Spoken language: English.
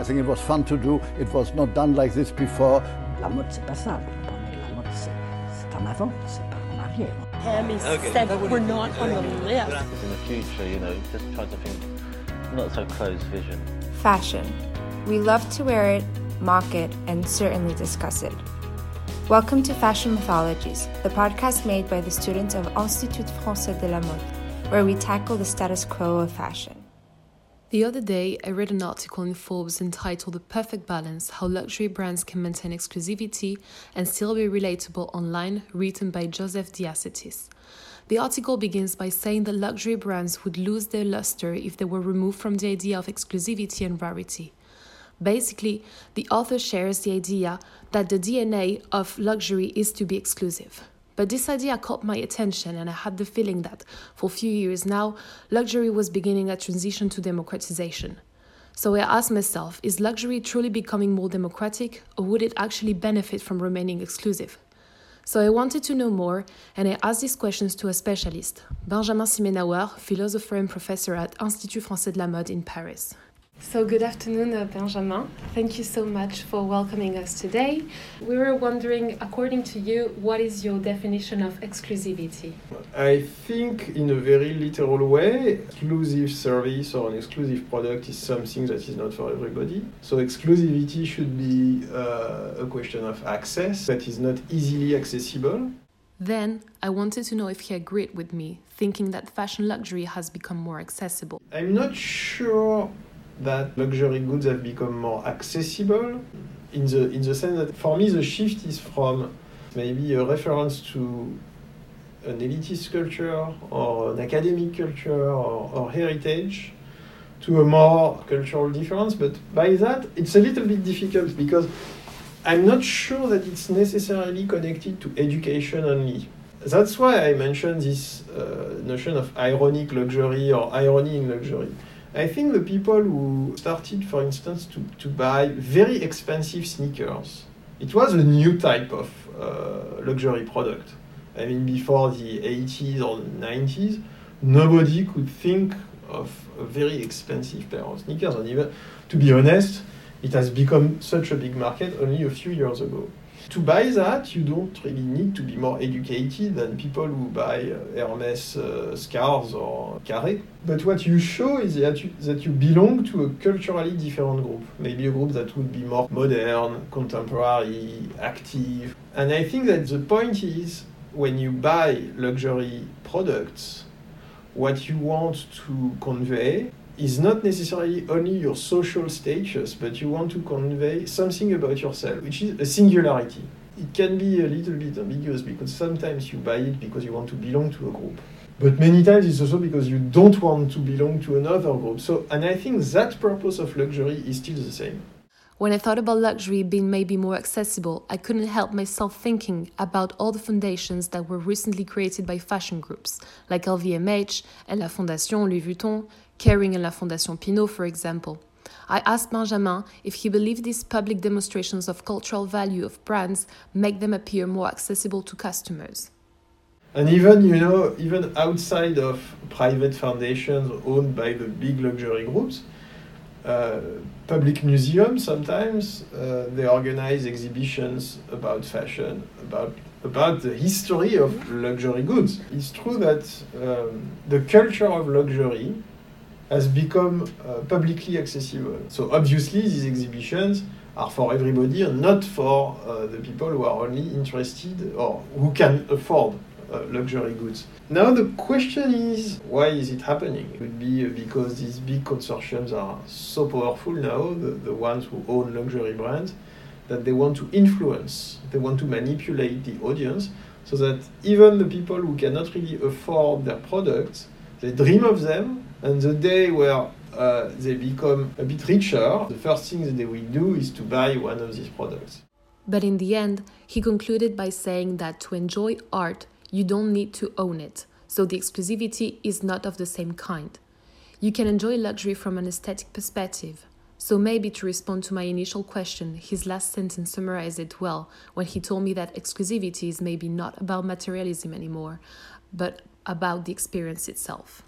I think it was fun to do. It was not done like this before. La mode, c'est pas ça. La mode, c'est en avant, c'est pas en arrière. Tammy okay. said we're not on the list. In the future, you know, just try to think not so close vision. Fashion. We love to wear it, mock it, and certainly discuss it. Welcome to Fashion Mythologies, the podcast made by the students of Institut Français de la Mode, where we tackle the status quo of fashion. The other day, I read an article in Forbes entitled The Perfect Balance How Luxury Brands Can Maintain Exclusivity and Still Be Relatable Online, written by Joseph DeAcetis. The article begins by saying that luxury brands would lose their luster if they were removed from the idea of exclusivity and rarity. Basically, the author shares the idea that the DNA of luxury is to be exclusive. But this idea caught my attention, and I had the feeling that, for a few years now, luxury was beginning a transition to democratization. So I asked myself is luxury truly becoming more democratic, or would it actually benefit from remaining exclusive? So I wanted to know more, and I asked these questions to a specialist, Benjamin Simmenauer, philosopher and professor at Institut Français de la Mode in Paris. So, good afternoon, uh, Benjamin. Thank you so much for welcoming us today. We were wondering, according to you, what is your definition of exclusivity? I think, in a very literal way, exclusive service or an exclusive product is something that is not for everybody. So, exclusivity should be uh, a question of access that is not easily accessible. Then I wanted to know if he agreed with me, thinking that fashion luxury has become more accessible. I'm not sure that luxury goods have become more accessible in the in the sense that for me the shift is from maybe a reference to an elitist culture or an academic culture or, or heritage to a more cultural difference. But by that it's a little bit difficult because i'm not sure that it's necessarily connected to education only. That's why i mentioned this uh, notion of ironic luxury or irony in luxury I think the people who started, for instance, to, to buy very expensive sneakers, it was a new type of uh, luxury product. I mean, before the 80s or 90s, nobody could think of a very expensive pair of sneakers. And even, to be honest, it has become such a big market only a few years ago to buy that, you don't really need to be more educated than people who buy uh, Hermes uh, scarves or carré. But what you show is that you, that you belong to a culturally different group. Maybe a group that would be more modern, contemporary, active. And I think that the point is when you buy luxury products, what you want to convey is not necessarily only your social status, but you want to convey something about yourself, which is a singularity. It can be a little bit ambiguous because sometimes you buy it because you want to belong to a group. But many times it's also because you don't want to belong to another group. So, and I think that purpose of luxury is still the same. When I thought about luxury being maybe more accessible, I couldn't help myself thinking about all the foundations that were recently created by fashion groups, like LVMH and La Fondation Louis Vuitton, Kering and La Fondation Pinault, for example. I asked Benjamin if he believed these public demonstrations of cultural value of brands make them appear more accessible to customers. And even, you know, even outside of private foundations owned by the big luxury groups, public museums sometimes uh, they organize exhibitions about fashion, about about the history of luxury goods. It's true that um, the culture of luxury has become uh, publicly accessible. So obviously these exhibitions are for everybody and not for uh, the people who are only interested or who can afford uh, luxury goods. Now the question is, why is it happening? It would be because these big consortiums are so powerful now, the, the ones who own luxury brands, that they want to influence, they want to manipulate the audience so that even the people who cannot really afford their products, they dream of them and the day where uh, they become a bit richer, the first thing that they will do is to buy one of these products. But in the end, he concluded by saying that to enjoy art, you don't need to own it, so the exclusivity is not of the same kind. You can enjoy luxury from an aesthetic perspective. So, maybe to respond to my initial question, his last sentence summarized it well when he told me that exclusivity is maybe not about materialism anymore, but about the experience itself.